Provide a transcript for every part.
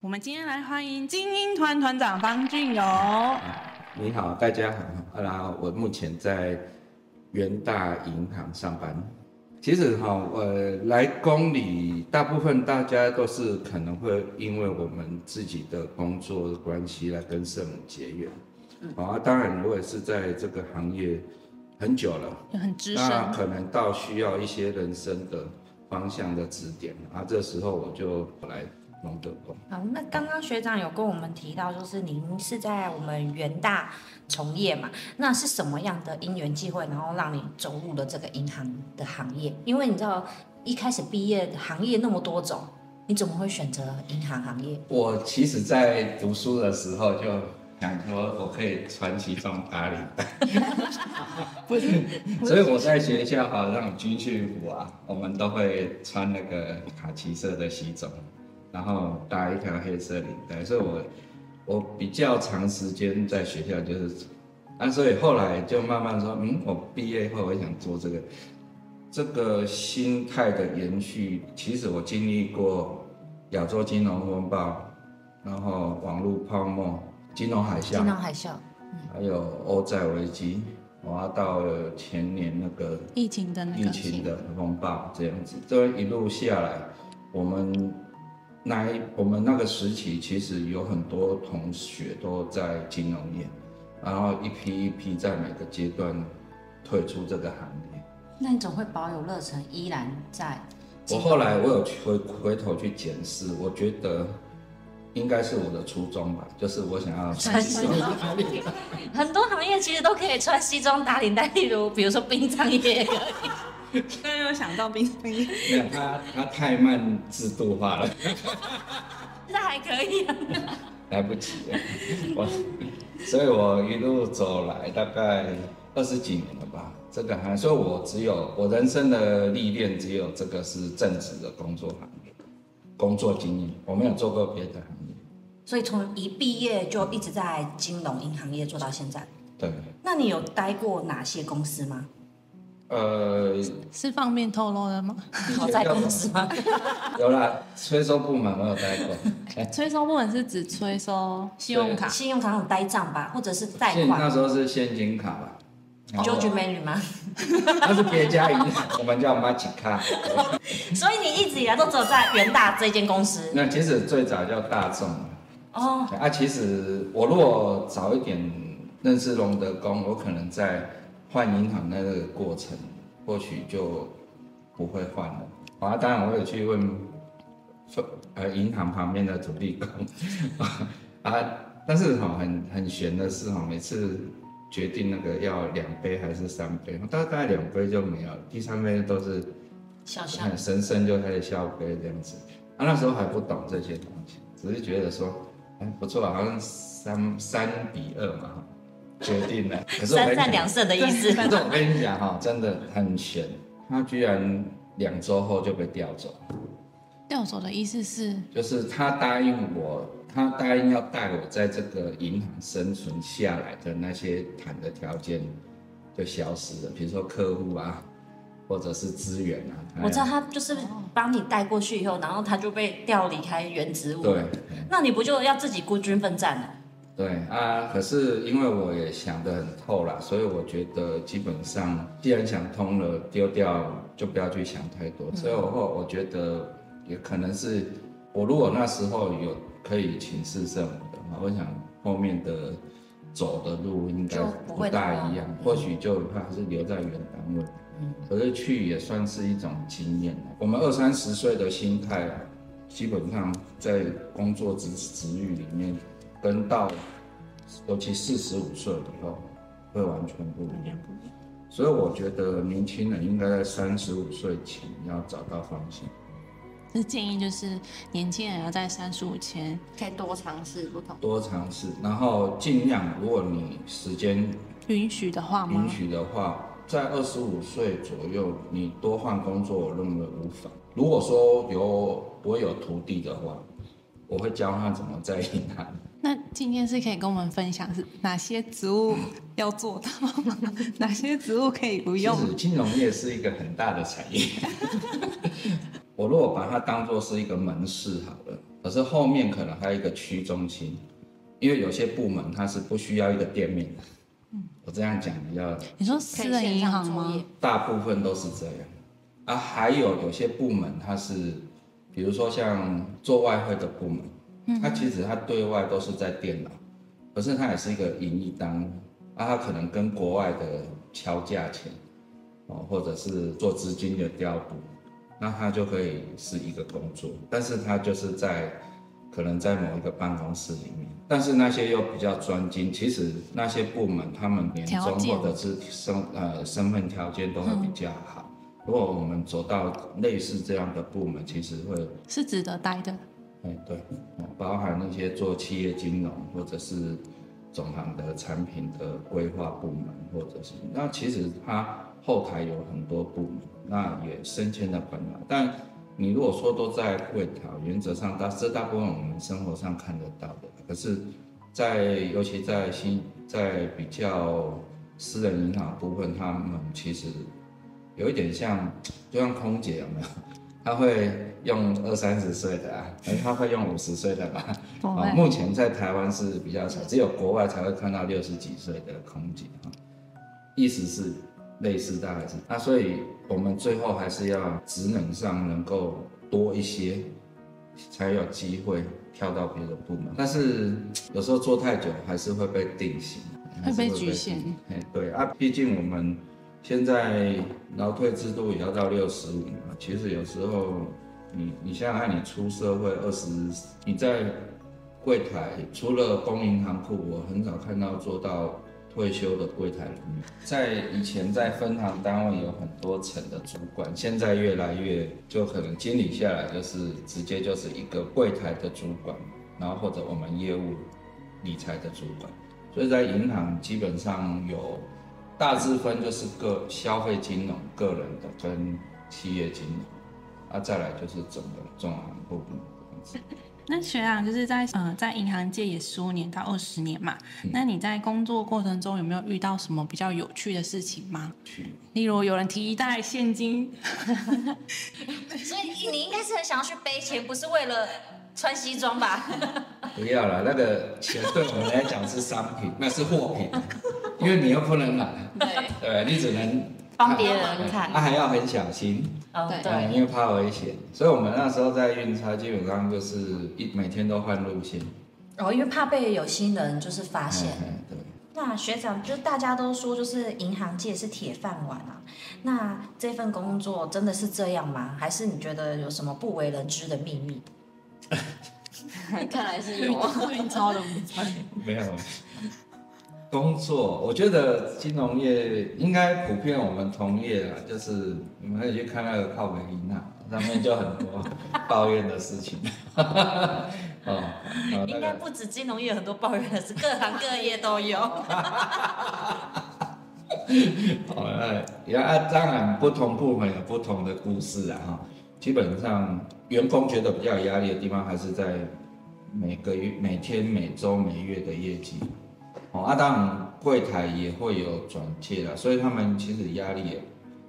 我们今天来欢迎精英团团长方俊友。你好，大家好。啊，我目前在元大银行上班。其实哈，我来公里，大部分大家都是可能会因为我们自己的工作的关系来跟圣母结缘。啊，当然，我也是在这个行业很久了，很资深，那可能到需要一些人生的方向的指点啊，这时候我就来。龙德宫。好，那刚刚学长有跟我们提到，就是您是在我们元大从业嘛？那是什么样的因缘际会，然后让你走入了这个银行的行业？因为你知道一开始毕业行业那么多种，你怎么会选择银行行业？我其实，在读书的时候就想说，我可以穿西装打领带。不是，所以我在学校啊，让军训服啊，我们都会穿那个卡其色的西装。然后搭一条黑色领带，所以我我比较长时间在学校就是，啊，所以后来就慢慢说，嗯，我毕业后我想做这个，这个心态的延续。其实我经历过亚洲金融风暴，然后网络泡沫、金融海啸、金融海啸，还有欧债危机，然后到了前年那个疫情的疫情的风暴这样子，这一路下来，我们。那一我们那个时期其实有很多同学都在金融业，然后一批一批在每个阶段退出这个行业。那你总会保有热忱，依然在。我后来我有回回头去检视，我觉得应该是我的初衷吧，就是我想要穿西装打领带。很多行业其实都可以穿西装打领带，例如比如说殡葬业。突然有想到冰冰，没有他，他太慢制度化了。那还可以啊，来不及了。我，所以我一路走来大概二十几年了吧。这个还，所以我只有我人生的历练，只有这个是正职的工作行业，工作经验，我没有做过别的行业。所以从一毕业就一直在金融银行业做到现在。对。那你有待过哪些公司吗？呃，是方便透露的吗？在公司吗？有啦，催收部门我有待过。催收部门是指催收信用卡，信用卡那种呆账吧，或者是贷款。那时候是现金卡吧？George Mary 吗？那是别家银行，我们叫 Magic 卡。所以你一直以来都只有在元大这间公司？那其实最早叫大众。哦。啊，其实我如果早一点认识龙德公，我可能在。换银行那个过程，或许就不会换了。啊，当然我有去问，呃，银行旁边的土地公，啊，但是哈，很很玄的是哈，每次决定那个要两杯还是三杯，大概两杯就没有，第三杯都是小小神圣就开始笑杯这样子。啊，那时候还不懂这些东西，只是觉得说，哎，不错，好像三三比二嘛。决定了，可是我三战两胜的意思。可是我跟你讲哈，真的很悬，他居然两周后就被调走。调走的意思是？就是他答应我，他答应要带我在这个银行生存下来的那些谈的条件就消失了，比如说客户啊，或者是资源啊。我知道他就是帮你带过去以后，然后他就被调离开原职务。对，那你不就要自己孤军奋战了？对啊，可是因为我也想得很透了，所以我觉得基本上既然想通了，丢掉就不要去想太多。嗯、所以我后我觉得也可能是我如果那时候有可以请示圣母的话，我想后面的走的路应该不大一样，或许就还是留在原单位。嗯，可是去也算是一种经验。我们二三十岁的心态，基本上在工作职职域里面。跟到，尤其四十五岁以后，会完全不一样。所以我觉得年轻人应该在三十五岁前要找到方向。这建议就是年轻人要在三十五前可以多尝试不同。多尝试，然后尽量，如果你时间允许的话，允许的话，在二十五岁左右，你多换工作，我认为无妨。如果说有我有徒弟的话，我会教他怎么在银行。那今天是可以跟我们分享是哪些职务要做到吗？哪些职务可以不用？其实金融业是一个很大的产业。我如果把它当做是一个门市好了，可是后面可能还有一个区中心，因为有些部门它是不需要一个店面的。嗯，我这样讲比较。你说私人银行吗？大部分都是这样。啊，还有有些部门它是，比如说像做外汇的部门，嗯，它其实它对外都是在电脑，可是它也是一个营业单位，啊，它可能跟国外的敲价钱，哦，或者是做资金的调度。那它就可以是一个工作，但是它就是在可能在某一个办公室里面，但是那些又比较专精，其实那些部门他们年终或者是身呃身份条件都会比较好。嗯、如果我们走到类似这样的部门，其实会是值得待的。哎，对，包含那些做企业金融或者是总行的产品的规划部门，或者是那其实他。后台有很多部门，那也升迁的很难。但你如果说都在柜台，原则上大这大部分我们生活上看得到的。可是在，在尤其在新在比较私人银行部分，他们其实有一点像，就像空姐有没有？他会用二三十岁的啊，他会用五十岁的吧？啊，目前在台湾是比较少，只有国外才会看到六十几岁的空姐啊。意思是。类似大概是那，所以我们最后还是要职能上能够多一些，才有机会跳到别的部门。但是有时候做太久还是会被定型，会被局限。哎，对啊，毕竟我们现在劳退制度也要到六十五嘛。其实有时候你你想想看，你出社会二十，你在柜台除了公银行库，我很少看到做到。退休的柜台人员，在以前在分行单位有很多层的主管，现在越来越就可能经理下来就是直接就是一个柜台的主管，然后或者我们业务理财的主管，所以在银行基本上有大致分就是个消费金融、个人的跟企业金融，啊再来就是整个总行部分。那学长就是在呃在银行界也十五年到二十年嘛，嗯、那你在工作过程中有没有遇到什么比较有趣的事情吗？去例如有人提一袋现金，所以你应该是很想要去背钱，不是为了穿西装吧？不要了，那个钱对我们来讲是商品，那是货品，因为你又不能拿，对，对，你只能。帮别人看，他还要很小心，哦对，因为怕危险，所以我们那时候在运差，基本上就是一每天都换路线。哦，因为怕被有心人就是发现。对。那学长，就大家都说就是银行界是铁饭碗啊，那这份工作真的是这样吗？还是你觉得有什么不为人知的秘密？看来是有运钞的。没有。工作，我觉得金融业应该普遍我们同业啊，就是你们可以去看那个靠北银行上面就很多抱怨的事情。哦，哦应该不止金融业有很多抱怨的事，各行各业都有。好 了，也当然不同部门有不同的故事啊。哈，基本上员工觉得比较有压力的地方，还是在每个月、每天、每周、每月的业绩。哦啊，当然柜台也会有转介的，所以他们其实压力也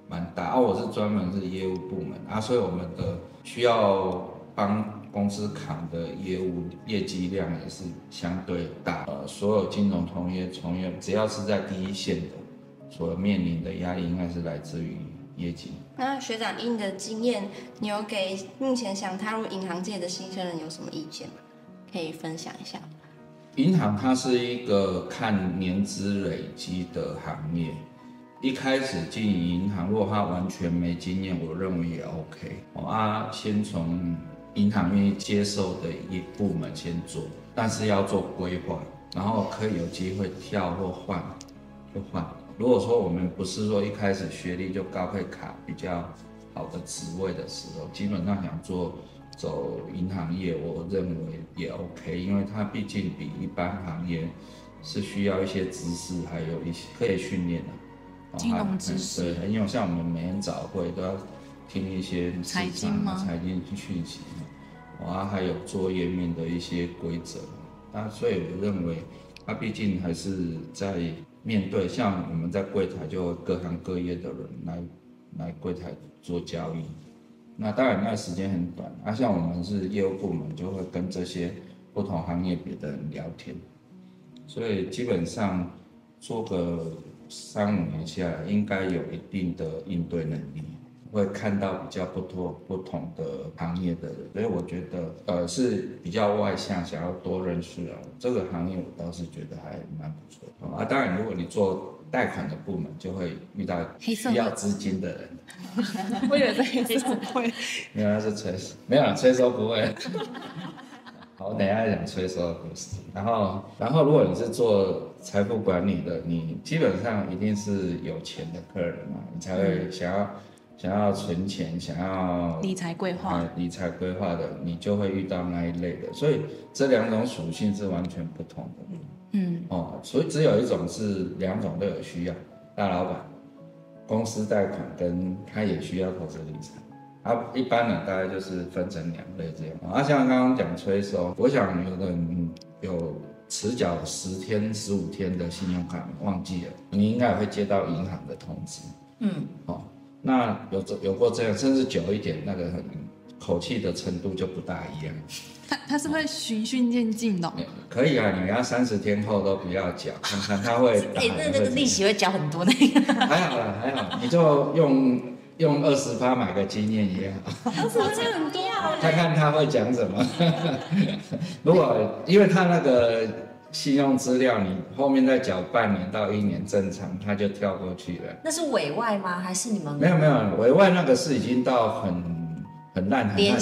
蛮大。啊，我是专门是业务部门啊，所以我们的需要帮公司扛的业务业绩量也是相对大。呃，所有金融同业从业，只要是在第一线的，所面临的压力应该是来自于业绩。那学长，以你的经验，你有给目前想踏入银行界的新生人有什么意见吗？可以分享一下。银行它是一个看年资累积的行业，一开始经营银行，如果他完全没经验，我认为也 OK。我啊，先从银行愿意接受的一部门先做，但是要做规划，然后可以有机会跳或换，就换。如果说我们不是说一开始学历就高，会卡比较好的职位的时候，基本上想做。走银行业，我认为也 OK，因为它毕竟比一般行业是需要一些知识，还有一些可以训练的金融知识。对，因为像我们每天早会都要听一些财经吗？财经讯息，啊，还有做页面的一些规则。那所以我认为，它毕竟还是在面对像我们在柜台，就各行各业的人来来柜台做交易。那当然那时间很短，啊，像我们是业务部门，就会跟这些不同行业别的人聊天，所以基本上做个三五年下来，应该有一定的应对能力。会看到比较不多不同的行业的人，所以我觉得呃是比较外向，想要多认识啊。这个行业我倒是觉得还蛮不错啊。当然，如果你做贷款的部门，就会遇到需要资金的人。我以为是黑色会，没有，那是催收，没有催收不会。好，我等一下讲催收的故事。然后，然后如果你是做财富管理的，你基本上一定是有钱的客人嘛，你才会想要。想要存钱，想要理财规划，理财规划的，你就会遇到那一类的，所以这两种属性是完全不同的。嗯，哦，所以只有一种是两种都有需要，大老板，公司贷款跟他也需要投资理财，啊，一般呢大概就是分成两类这样。啊，像刚刚讲催收，我想有的人有迟缴十天、十五天的信用卡忘记了，你应该也会接到银行的通知。嗯，哦。那有这有过这样，甚至久一点，那个很口气的程度就不大一样。他他是会循序渐进的。可以啊，你要三十天后都不要缴，看看他会。哎、欸，那那个利息会缴很多那个。还好啦，还好，你就用用二十趴买个经验也好。二十趴很多啊。看看他会讲什么。如果因为他那个。信用资料，你后面再缴半年到一年正常，他就跳过去了。那是委外吗？还是你们？没有没有，委外那个是已经到很很烂很烂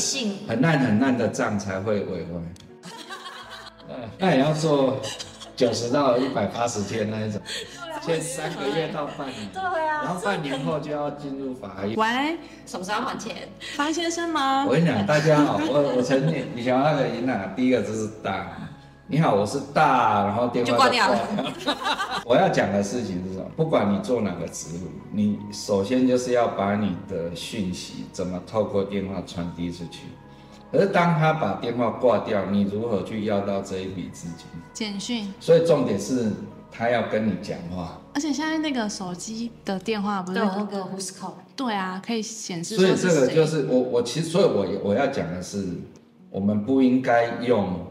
很烂很烂的账才会委婚。那也要做九十到一百八十天那一种，先三个月到半年。对啊。然后半年后就要进入法院。喂，什么时候还钱？方先生吗？我跟你讲，大家好，我我曾经你想要那个银行，第一个就是大。你好，我是大，然后电话就挂掉了。我要讲的事情是什么？不管你做哪个职务，你首先就是要把你的讯息怎么透过电话传递出去。可是当他把电话挂掉，你如何去要到这一笔资金？简讯。所以重点是他要跟你讲话。而且现在那个手机的电话不是有那个 Who's Call？对啊，可以显示。所以这个就是我我其实所以我我要讲的是，我们不应该用。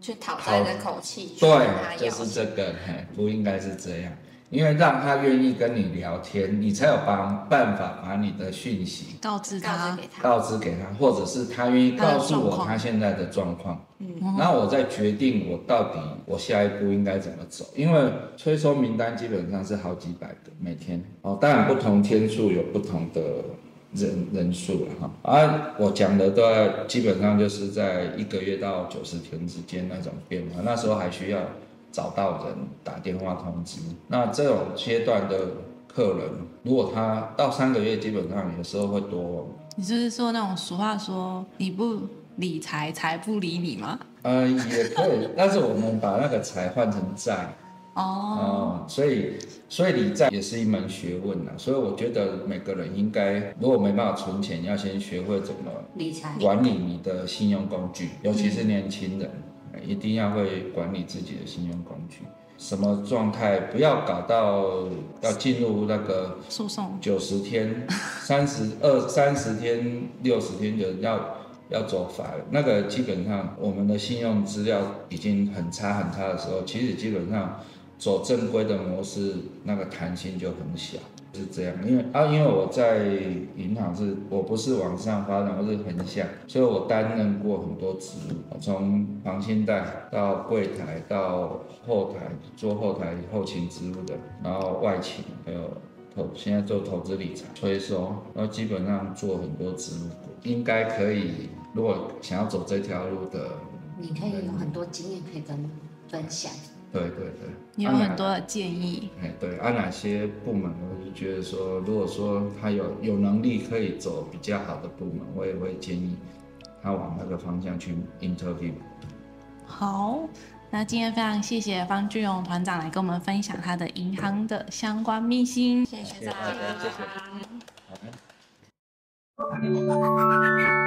去讨债的口气，对，就是这个，嘿，不应该是这样，因为让他愿意跟你聊天，你才有办办法把你的讯息告知他，告知给他，或者是他愿意告诉我他现在的状况，嗯，那我再决定我到底我下一步应该怎么走，因为催收名单基本上是好几百个每天，哦，当然不同天数有不同的。人人数了哈，啊，我讲的都要基本上就是在一个月到九十天之间那种变化，那时候还需要找到人打电话通知。那这种阶段的客人，如果他到三个月，基本上有时候会多。你是不是说那种俗话说你不理财，财不理你吗？嗯，也可以，但是我们把那个财换成债。哦，所以所以理财也是一门学问呐，所以我觉得每个人应该，如果没办法存钱，要先学会怎么理财，管理你的信用工具，尤其是年轻人，一定要会管理自己的信用工具。什么状态不要搞到要进入那个诉讼，九十天、三十二、三十天、六十天就要要走法了。那个基本上我们的信用资料已经很差很差的时候，其实基本上。走正规的模式，那个弹性就很小，是这样。因为啊，因为我在银行是，我不是往上发展，我是横向，所以我担任过很多职务，从房信贷到柜台到后台做后台后勤职务的，然后外勤，还有投现在做投资理财、催收，然后基本上做很多职务，应该可以。如果想要走这条路的，你可以有很多经验可以跟分享。对对对，你有很多的建议。哎，对，按、啊、哪些部门，我就觉得说，如果说他有有能力可以走比较好的部门，我也会建议他往那个方向去 interview。好，那今天非常谢谢方俊荣团长来跟我们分享他的银行的相关秘辛。谢谢学长，谢谢。